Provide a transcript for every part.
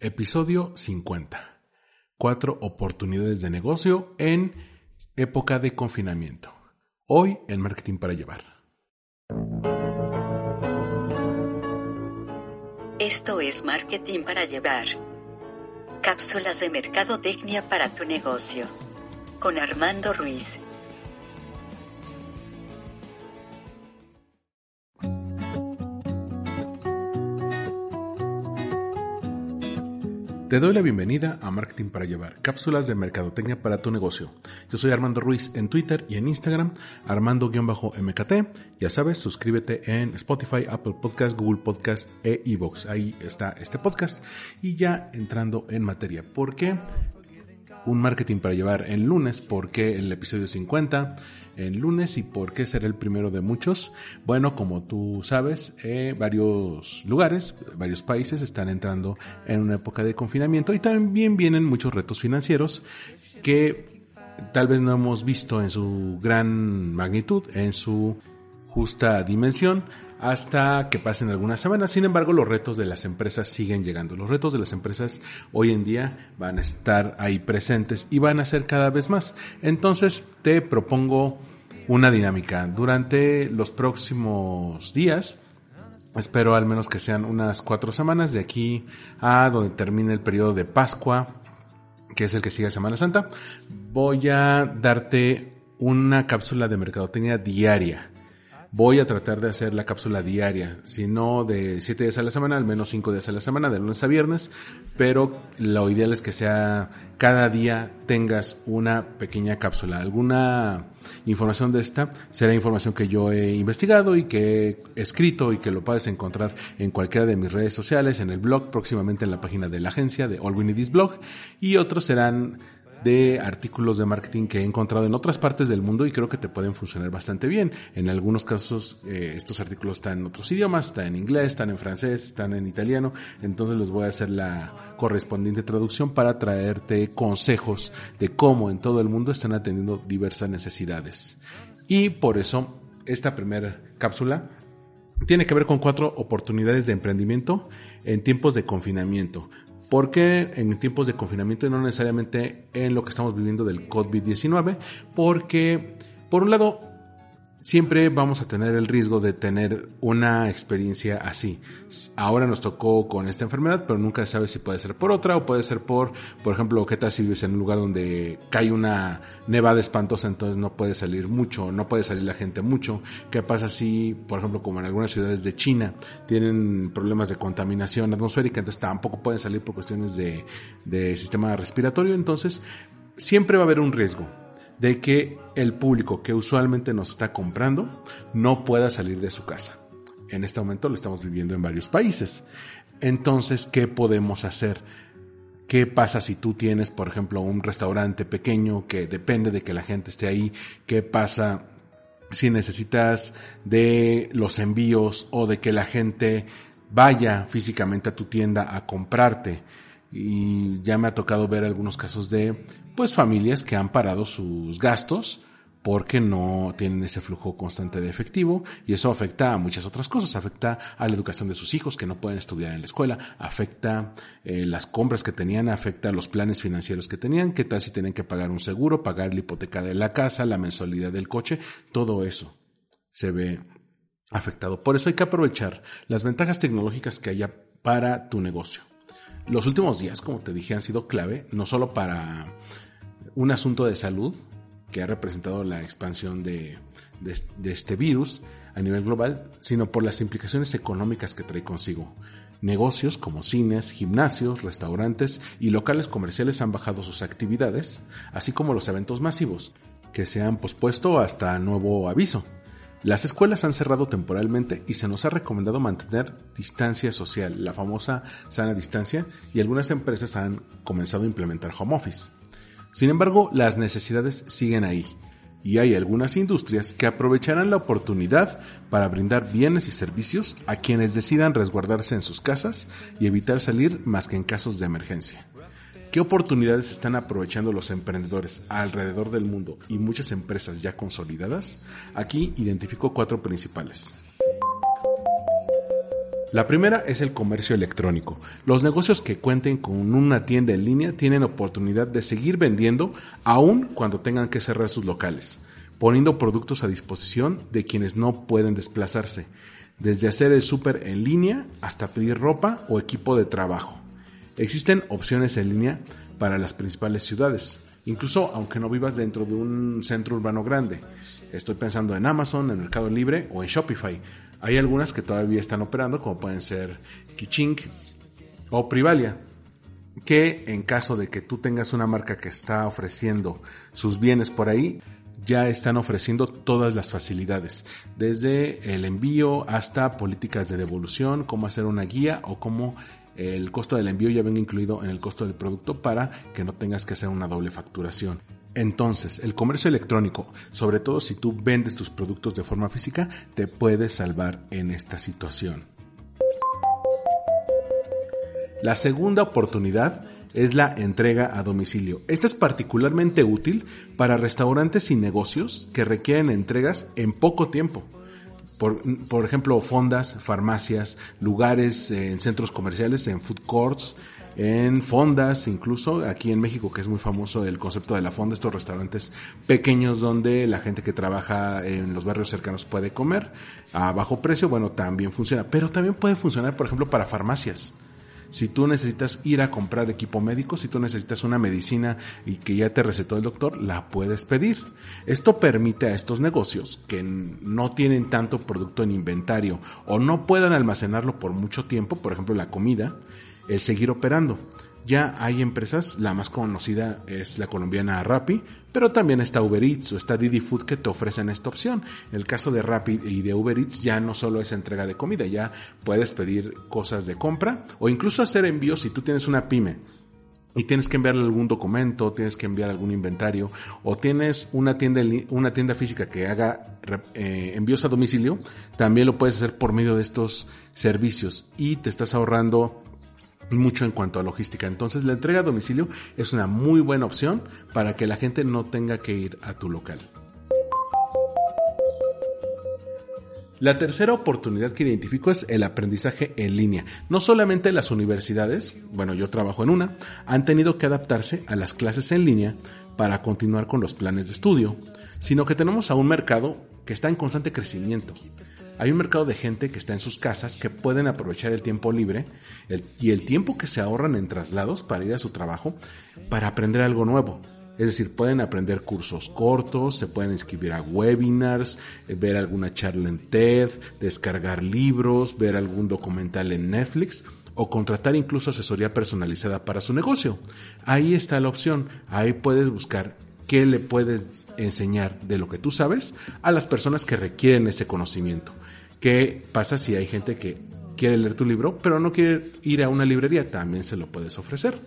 Episodio 50. Cuatro oportunidades de negocio en época de confinamiento. Hoy en Marketing para Llevar. Esto es Marketing para Llevar. Cápsulas de mercadotecnia para tu negocio. Con Armando Ruiz. Te doy la bienvenida a Marketing para Llevar, cápsulas de mercadotecnia para tu negocio. Yo soy Armando Ruiz en Twitter y en Instagram, Armando-MKT. Ya sabes, suscríbete en Spotify, Apple Podcast, Google Podcast e iVoox. Ahí está este podcast. Y ya entrando en materia, ¿por qué un marketing para llevar en lunes? ¿Por qué el episodio 50? en lunes y por qué será el primero de muchos. Bueno, como tú sabes, eh, varios lugares, varios países están entrando en una época de confinamiento y también vienen muchos retos financieros que tal vez no hemos visto en su gran magnitud, en su justa dimensión, hasta que pasen algunas semanas. Sin embargo, los retos de las empresas siguen llegando. Los retos de las empresas hoy en día van a estar ahí presentes y van a ser cada vez más. Entonces, te propongo una dinámica. Durante los próximos días, espero al menos que sean unas cuatro semanas de aquí a donde termine el periodo de Pascua, que es el que sigue Semana Santa, voy a darte una cápsula de mercadotecnia diaria Voy a tratar de hacer la cápsula diaria, si no de 7 días a la semana, al menos 5 días a la semana, de lunes a viernes, pero lo ideal es que sea cada día tengas una pequeña cápsula. Alguna información de esta será información que yo he investigado y que he escrito y que lo puedes encontrar en cualquiera de mis redes sociales, en el blog, próximamente en la página de la agencia de All We Need Blog, y otros serán de artículos de marketing que he encontrado en otras partes del mundo y creo que te pueden funcionar bastante bien. En algunos casos eh, estos artículos están en otros idiomas, están en inglés, están en francés, están en italiano, entonces les voy a hacer la correspondiente traducción para traerte consejos de cómo en todo el mundo están atendiendo diversas necesidades. Y por eso esta primera cápsula tiene que ver con cuatro oportunidades de emprendimiento en tiempos de confinamiento. ¿Por qué en tiempos de confinamiento y no necesariamente en lo que estamos viviendo del COVID-19? Porque, por un lado, siempre vamos a tener el riesgo de tener una experiencia así. Ahora nos tocó con esta enfermedad, pero nunca se sabe si puede ser por otra o puede ser por, por ejemplo, ¿qué tal si vives en un lugar donde cae una nevada espantosa, entonces no puede salir mucho, no puede salir la gente mucho? ¿Qué pasa si, por ejemplo, como en algunas ciudades de China, tienen problemas de contaminación atmosférica, entonces tampoco pueden salir por cuestiones de, de sistema respiratorio? Entonces, siempre va a haber un riesgo de que el público que usualmente nos está comprando no pueda salir de su casa. En este momento lo estamos viviendo en varios países. Entonces, ¿qué podemos hacer? ¿Qué pasa si tú tienes, por ejemplo, un restaurante pequeño que depende de que la gente esté ahí? ¿Qué pasa si necesitas de los envíos o de que la gente vaya físicamente a tu tienda a comprarte? Y ya me ha tocado ver algunos casos de pues familias que han parado sus gastos porque no tienen ese flujo constante de efectivo y eso afecta a muchas otras cosas, afecta a la educación de sus hijos que no pueden estudiar en la escuela, afecta eh, las compras que tenían, afecta los planes financieros que tenían, qué tal si tienen que pagar un seguro, pagar la hipoteca de la casa, la mensualidad del coche, todo eso se ve afectado. Por eso hay que aprovechar las ventajas tecnológicas que haya para tu negocio. Los últimos días, como te dije, han sido clave, no solo para un asunto de salud, que ha representado la expansión de, este virus a nivel global, sino por las implicaciones económicas que trae consigo. Negocios como cines, gimnasios, restaurantes y locales comerciales han bajado sus actividades, así como los eventos masivos, que se han pospuesto hasta nuevo aviso. Las escuelas han cerrado temporalmente y se nos ha recomendado mantener distancia social, la famosa sana distancia, y algunas empresas han comenzado a implementar home office. Sin embargo, las necesidades siguen ahí, y hay algunas industrias que aprovecharán la oportunidad para brindar bienes y servicios a quienes decidan resguardarse en sus casas y evitar salir más que en casos de emergencia. ¿Qué oportunidades están aprovechando los emprendedores alrededor del mundo y muchas empresas ya consolidadas? Aquí identifico cuatro principales. La primera es el comercio electrónico. Los negocios que cuenten con una tienda en línea tienen oportunidad de seguir vendiendo aun cuando tengan que cerrar sus locales, poniendo productos a disposición de quienes no pueden desplazarse, desde hacer el súper en línea hasta pedir ropa o equipo de trabajo. Existen opciones en línea para las principales ciudades, incluso aunque no vivas dentro de un centro urbano grande. Estoy pensando en Amazon, en Mercado Libre o en Shopify. Hay algunas que todavía están operando, como pueden ser Kichink o Privalia, que en caso de que tú tengas una marca que está ofreciendo sus bienes por ahí, ya están ofreciendo todas las facilidades, desde el envío hasta políticas de devolución, cómo hacer una guía o cómo el costo del envío ya venga incluido en el costo del producto para que no tengas que hacer una doble facturación. Entonces, el comercio electrónico, sobre todo si tú vendes tus productos de forma física, te puede salvar en esta situación. La segunda oportunidad es la entrega a domicilio. Esta es particularmente útil para restaurantes y negocios que requieren entregas en poco tiempo. Por, por ejemplo, fondas, farmacias, lugares en centros comerciales, en food courts, en fondas, incluso aquí en México, que es muy famoso el concepto de la fonda, estos restaurantes pequeños donde la gente que trabaja en los barrios cercanos puede comer a bajo precio, bueno, también funciona, pero también puede funcionar, por ejemplo, para farmacias. Si tú necesitas ir a comprar equipo médico, si tú necesitas una medicina y que ya te recetó el doctor, la puedes pedir. Esto permite a estos negocios que no tienen tanto producto en inventario o no puedan almacenarlo por mucho tiempo, por ejemplo la comida, el seguir operando. Ya hay empresas, la más conocida es la colombiana Rappi, pero también está Uber Eats o está Didi Food que te ofrecen esta opción. El caso de Rappi y de Uber Eats ya no solo es entrega de comida, ya puedes pedir cosas de compra o incluso hacer envíos si tú tienes una pyme y tienes que enviarle algún documento, tienes que enviar algún inventario o tienes una tienda, una tienda física que haga eh, envíos a domicilio, también lo puedes hacer por medio de estos servicios y te estás ahorrando mucho en cuanto a logística. Entonces la entrega a domicilio es una muy buena opción para que la gente no tenga que ir a tu local. La tercera oportunidad que identifico es el aprendizaje en línea. No solamente las universidades, bueno yo trabajo en una, han tenido que adaptarse a las clases en línea para continuar con los planes de estudio, sino que tenemos a un mercado que está en constante crecimiento. Hay un mercado de gente que está en sus casas que pueden aprovechar el tiempo libre y el tiempo que se ahorran en traslados para ir a su trabajo para aprender algo nuevo. Es decir, pueden aprender cursos cortos, se pueden inscribir a webinars, eh, ver alguna charla en TED, descargar libros, ver algún documental en Netflix o contratar incluso asesoría personalizada para su negocio. Ahí está la opción, ahí puedes buscar qué le puedes enseñar de lo que tú sabes a las personas que requieren ese conocimiento. ¿Qué pasa si hay gente que quiere leer tu libro, pero no quiere ir a una librería? También se lo puedes ofrecer.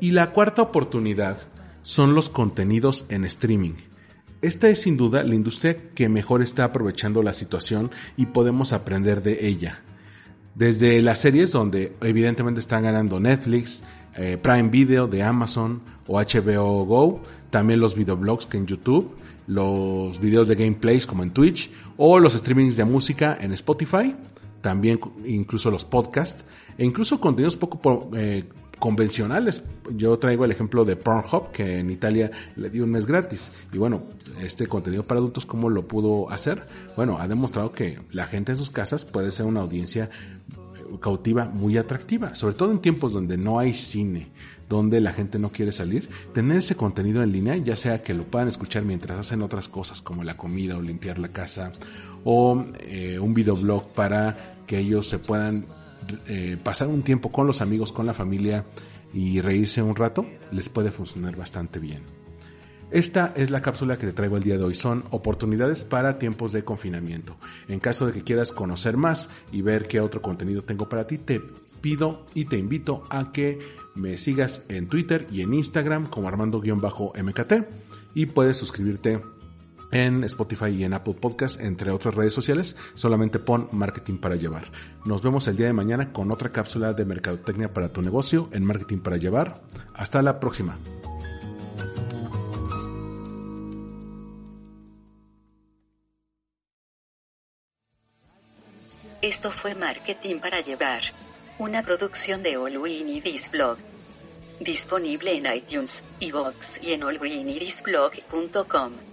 Y la cuarta oportunidad son los contenidos en streaming. Esta es sin duda la industria que mejor está aprovechando la situación y podemos aprender de ella. Desde las series donde evidentemente están ganando Netflix, eh, Prime Video de Amazon o HBO Go, también los videoblogs que en YouTube, los videos de gameplays como en Twitch o los streamings de música en Spotify, también incluso los podcasts e incluso contenidos poco eh, convencionales. Yo traigo el ejemplo de Pornhub que en Italia le dio un mes gratis y bueno, este contenido para adultos cómo lo pudo hacer? Bueno, ha demostrado que la gente en sus casas puede ser una audiencia cautiva muy atractiva, sobre todo en tiempos donde no hay cine, donde la gente no quiere salir, tener ese contenido en línea, ya sea que lo puedan escuchar mientras hacen otras cosas como la comida o limpiar la casa, o eh, un videoblog para que ellos se puedan eh, pasar un tiempo con los amigos, con la familia y reírse un rato, les puede funcionar bastante bien. Esta es la cápsula que te traigo el día de hoy. Son oportunidades para tiempos de confinamiento. En caso de que quieras conocer más y ver qué otro contenido tengo para ti, te pido y te invito a que me sigas en Twitter y en Instagram como Armando-MKT y puedes suscribirte en Spotify y en Apple Podcast, entre otras redes sociales. Solamente pon Marketing para Llevar. Nos vemos el día de mañana con otra cápsula de Mercadotecnia para tu negocio en Marketing para Llevar. Hasta la próxima. Esto fue Marketing para Llevar. Una producción de All Greenidis Blog. Disponible en iTunes, iVoox y en allgreenidisblog.com.